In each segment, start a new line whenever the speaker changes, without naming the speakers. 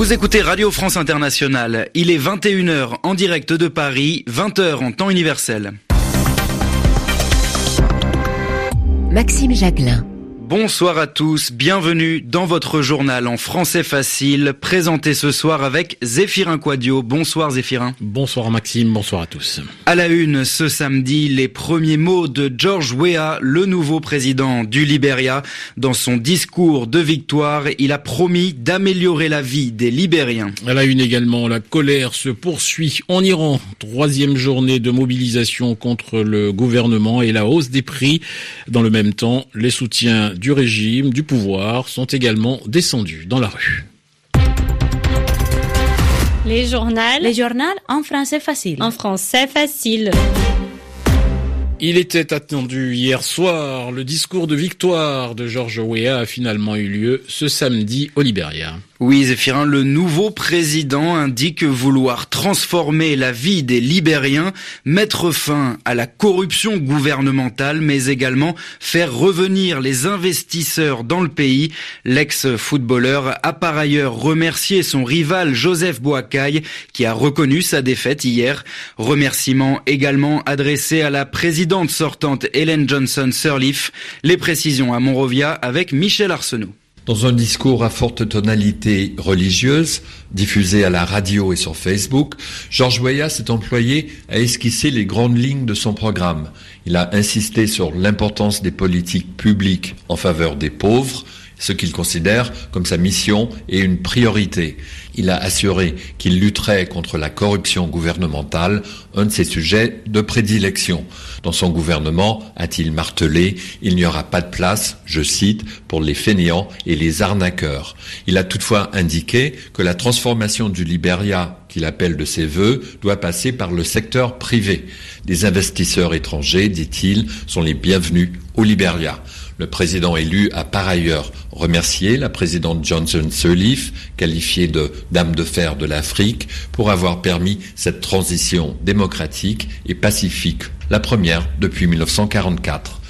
Vous écoutez Radio France Internationale. Il est 21h en direct de Paris, 20h en temps universel.
Maxime Jacquelin.
Bonsoir à tous, bienvenue dans votre journal en français facile, présenté ce soir avec Zéphirin Quadio. Bonsoir Zéphirin.
Bonsoir Maxime, bonsoir à tous.
À la une, ce samedi, les premiers mots de George Weah, le nouveau président du Libéria. Dans son discours de victoire, il a promis d'améliorer la vie des Libériens.
À la une également, la colère se poursuit en Iran. Troisième journée de mobilisation contre le gouvernement et la hausse des prix. Dans le même temps, les soutiens du régime, du pouvoir sont également descendus dans la rue.
Les journaux.
Les journaux en français facile.
En français facile.
Il était attendu hier soir. Le discours de victoire de George Weah a finalement eu lieu ce samedi au Liberia.
Oui, Zéphirin, le nouveau président indique vouloir transformer la vie des Libériens, mettre fin à la corruption gouvernementale, mais également faire revenir les investisseurs dans le pays. L'ex-footballeur a par ailleurs remercié son rival Joseph Boakai, qui a reconnu sa défaite hier. Remerciement également adressé à la présidente sortante Helen Johnson Sirleaf. Les précisions à Monrovia avec Michel Arsenault.
Dans un discours à forte tonalité religieuse, diffusé à la radio et sur Facebook, Georges Weah s'est employé à esquisser les grandes lignes de son programme. Il a insisté sur l'importance des politiques publiques en faveur des pauvres, ce qu'il considère comme sa mission et une priorité. Il a assuré qu'il lutterait contre la corruption gouvernementale, un de ses sujets de prédilection. Dans son gouvernement, a-t-il martelé, il n'y aura pas de place, je cite, pour les fainéants et les arnaqueurs. Il a toutefois indiqué que la transformation du Liberia qu'il appelle de ses voeux doit passer par le secteur privé. Des investisseurs étrangers, dit-il, sont les bienvenus au Liberia. Le président élu a par ailleurs remercié la présidente Johnson Sirleaf, qualifiée de dame de fer de l'Afrique, pour avoir permis cette transition démocratique et pacifique, la première depuis 1944.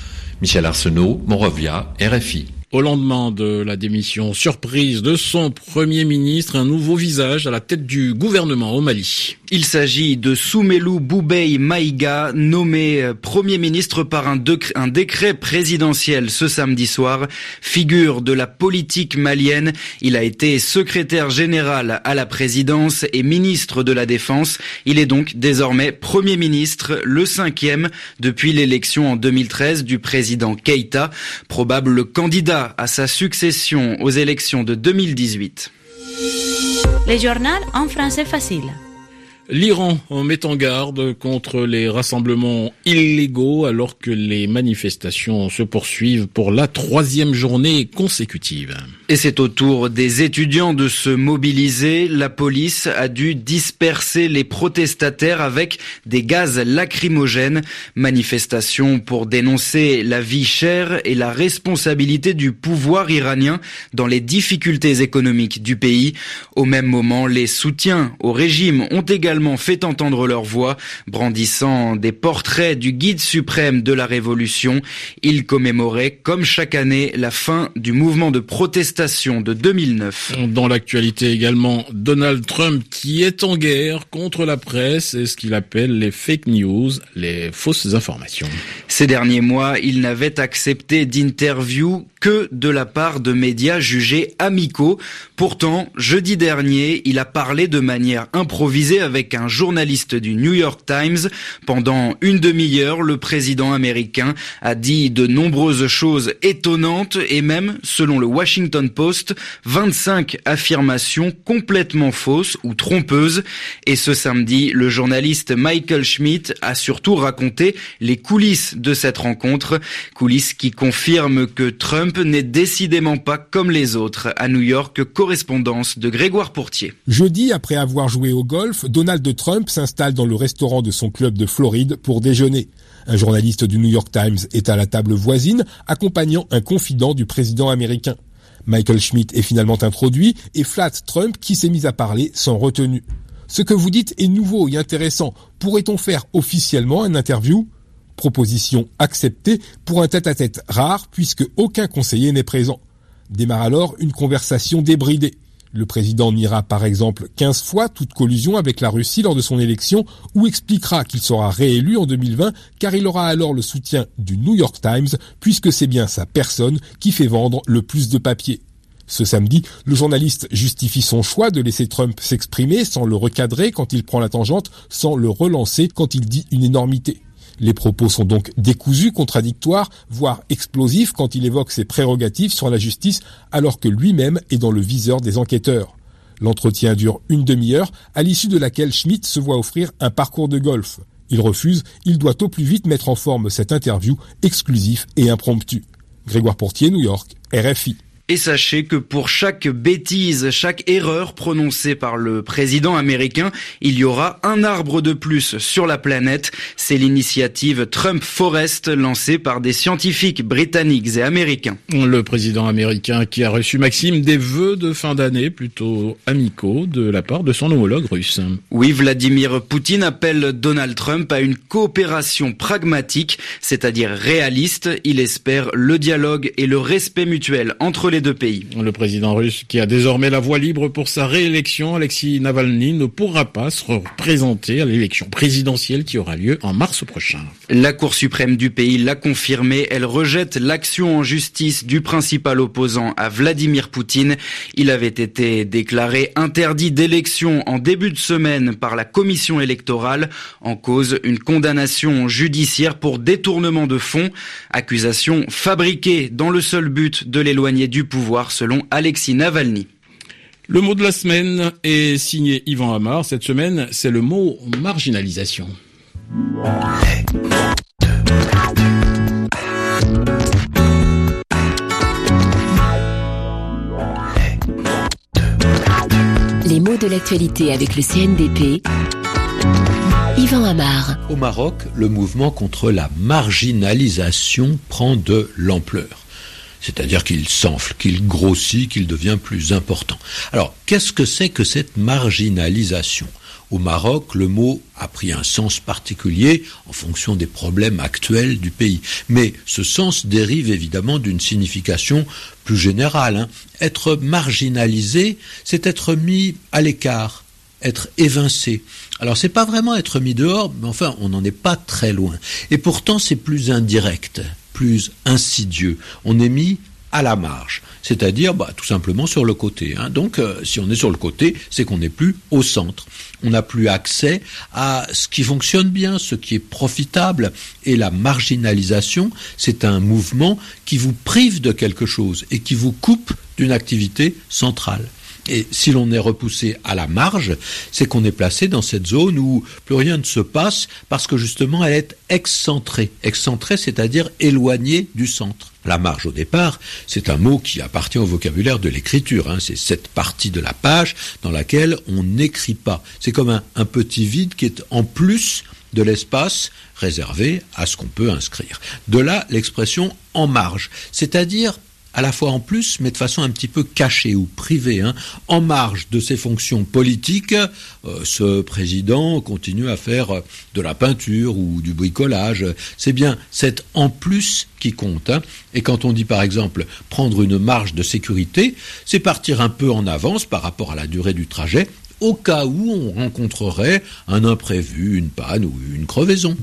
Michel Arsenault, Monrovia, RFI.
Au lendemain de la démission surprise de son Premier ministre, un nouveau visage à la tête du gouvernement au Mali.
Il s'agit de Soumelou Boubei Maïga, nommé euh, Premier ministre par un, un, décret présidentiel ce samedi soir. Figure de la politique malienne, il a été secrétaire général à la présidence et ministre de la Défense. Il est donc désormais Premier ministre, le cinquième depuis l'élection en 2013 du président Keïta, probable candidat à sa succession aux élections de 2018.
Les journaux en français facile.
L'Iran met en garde contre les rassemblements illégaux alors que les manifestations se poursuivent pour la troisième journée consécutive.
Et c'est au tour des étudiants de se mobiliser. La police a dû disperser les protestataires avec des gaz lacrymogènes. Manifestation pour dénoncer la vie chère et la responsabilité du pouvoir iranien dans les difficultés économiques du pays. Au même moment, les soutiens au régime ont également fait entendre leur voix, brandissant des portraits du guide suprême de la Révolution. Ils commémoraient, comme chaque année, la fin du mouvement de protestation de 2009.
Dans l'actualité également, Donald Trump qui est en guerre contre la presse et ce qu'il appelle les fake news, les fausses informations.
Ces derniers mois, il n'avait accepté d'interview que de la part de médias jugés amicaux. Pourtant, jeudi dernier, il a parlé de manière improvisée avec un journaliste du New York Times. Pendant une demi-heure, le président américain a dit de nombreuses choses étonnantes et même, selon le Washington Post, 25 affirmations complètement fausses ou trompeuses. Et ce samedi, le journaliste Michael Schmidt a surtout raconté les coulisses de cette rencontre, coulisses qui confirment que Trump n'est décidément pas comme les autres. À New York, correspondance de Grégoire Pourtier.
Jeudi, après avoir joué au golf, Donald Trump s'installe dans le restaurant de son club de Floride pour déjeuner. Un journaliste du New York Times est à la table voisine, accompagnant un confident du président américain. Michael Schmidt est finalement introduit et flatte Trump qui s'est mis à parler sans retenue. Ce que vous dites est nouveau et intéressant. Pourrait-on faire officiellement un interview? Proposition acceptée pour un tête-à-tête rare puisque aucun conseiller n'est présent. Démarre alors une conversation débridée. Le président niera par exemple 15 fois toute collusion avec la Russie lors de son élection ou expliquera qu'il sera réélu en 2020 car il aura alors le soutien du New York Times puisque c'est bien sa personne qui fait vendre le plus de papier. Ce samedi, le journaliste justifie son choix de laisser Trump s'exprimer sans le recadrer quand il prend la tangente, sans le relancer quand il dit une énormité. Les propos sont donc décousus, contradictoires, voire explosifs quand il évoque ses prérogatives sur la justice alors que lui-même est dans le viseur des enquêteurs. L'entretien dure une demi-heure, à l'issue de laquelle Schmidt se voit offrir un parcours de golf. Il refuse, il doit au plus vite mettre en forme cette interview exclusive et impromptue. Grégoire Portier, New York, RFI.
Et sachez que pour chaque bêtise, chaque erreur prononcée par le président américain, il y aura un arbre de plus sur la planète. C'est l'initiative Trump Forest lancée par des scientifiques britanniques et américains.
Le président américain qui a reçu Maxime des vœux de fin d'année plutôt amicaux de la part de son homologue russe.
Oui, Vladimir Poutine appelle Donald Trump à une coopération pragmatique, c'est-à-dire réaliste. Il espère le dialogue et le respect mutuel entre les deux pays.
Le président russe, qui a désormais la voie libre pour sa réélection, Alexis Navalny, ne pourra pas se représenter à l'élection présidentielle qui aura lieu en mars prochain.
La Cour suprême du pays l'a confirmé. Elle rejette l'action en justice du principal opposant à Vladimir Poutine. Il avait été déclaré interdit d'élection en début de semaine par la commission électorale en cause une condamnation judiciaire pour détournement de fonds, accusation fabriquée dans le seul but de l'éloigner du pouvoir selon Alexis Navalny.
Le mot de la semaine est signé Yvan Amar. Cette semaine, c'est le mot marginalisation.
Les mots de l'actualité avec le CNDP. Yvan Amar.
Au Maroc, le mouvement contre la marginalisation prend de l'ampleur c'est-à-dire qu'il s'enfle, qu'il grossit, qu'il devient plus important. Alors, qu'est-ce que c'est que cette marginalisation? Au Maroc, le mot a pris un sens particulier en fonction des problèmes actuels du pays. Mais ce sens dérive évidemment d'une signification plus générale. Hein. Être marginalisé, c'est être mis à l'écart, être évincé. Alors c'est pas vraiment être mis dehors, mais enfin on n'en est pas très loin. Et pourtant c'est plus indirect plus insidieux. On est mis à la marge, c'est-à-dire bah, tout simplement sur le côté. Hein. Donc euh, si on est sur le côté, c'est qu'on n'est plus au centre. On n'a plus accès à ce qui fonctionne bien, ce qui est profitable. Et la marginalisation, c'est un mouvement qui vous prive de quelque chose et qui vous coupe d'une activité centrale. Et si l'on est repoussé à la marge, c'est qu'on est placé dans cette zone où plus rien ne se passe parce que justement elle est excentrée. Excentrée, c'est-à-dire éloignée du centre. La marge au départ, c'est un mot qui appartient au vocabulaire de l'écriture. Hein. C'est cette partie de la page dans laquelle on n'écrit pas. C'est comme un, un petit vide qui est en plus de l'espace réservé à ce qu'on peut inscrire. De là l'expression en marge, c'est-à-dire à la fois en plus, mais de façon un petit peu cachée ou privée, hein. en marge de ses fonctions politiques, euh, ce président continue à faire euh, de la peinture ou du bricolage. C'est bien cet en plus qui compte. Hein. Et quand on dit par exemple prendre une marge de sécurité, c'est partir un peu en avance par rapport à la durée du trajet au cas où on rencontrerait un imprévu, une panne ou une crevaison.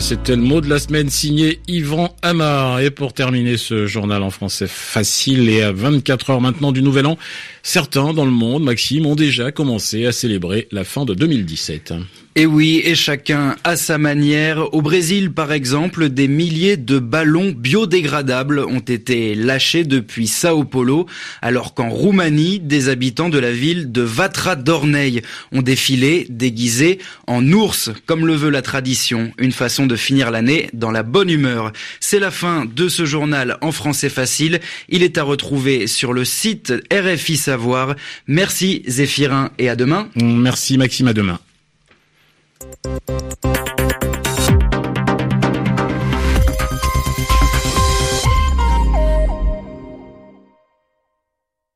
C'était le mot de la semaine signé Yvan Amar. Et pour terminer ce journal en français facile et à 24 heures maintenant du Nouvel An, certains dans le monde, Maxime, ont déjà commencé à célébrer la fin de 2017.
Et oui, et chacun à sa manière. Au Brésil, par exemple, des milliers de ballons biodégradables ont été lâchés depuis Sao Paulo, alors qu'en Roumanie, des habitants de la ville de Vatra d'Ornei ont défilé déguisés en ours, comme le veut la tradition, une façon de finir l'année dans la bonne humeur. C'est la fin de ce journal en français facile. Il est à retrouver sur le site RFI Savoir. Merci Zéphirin et à demain.
Merci Maxime, à demain.
Thank you.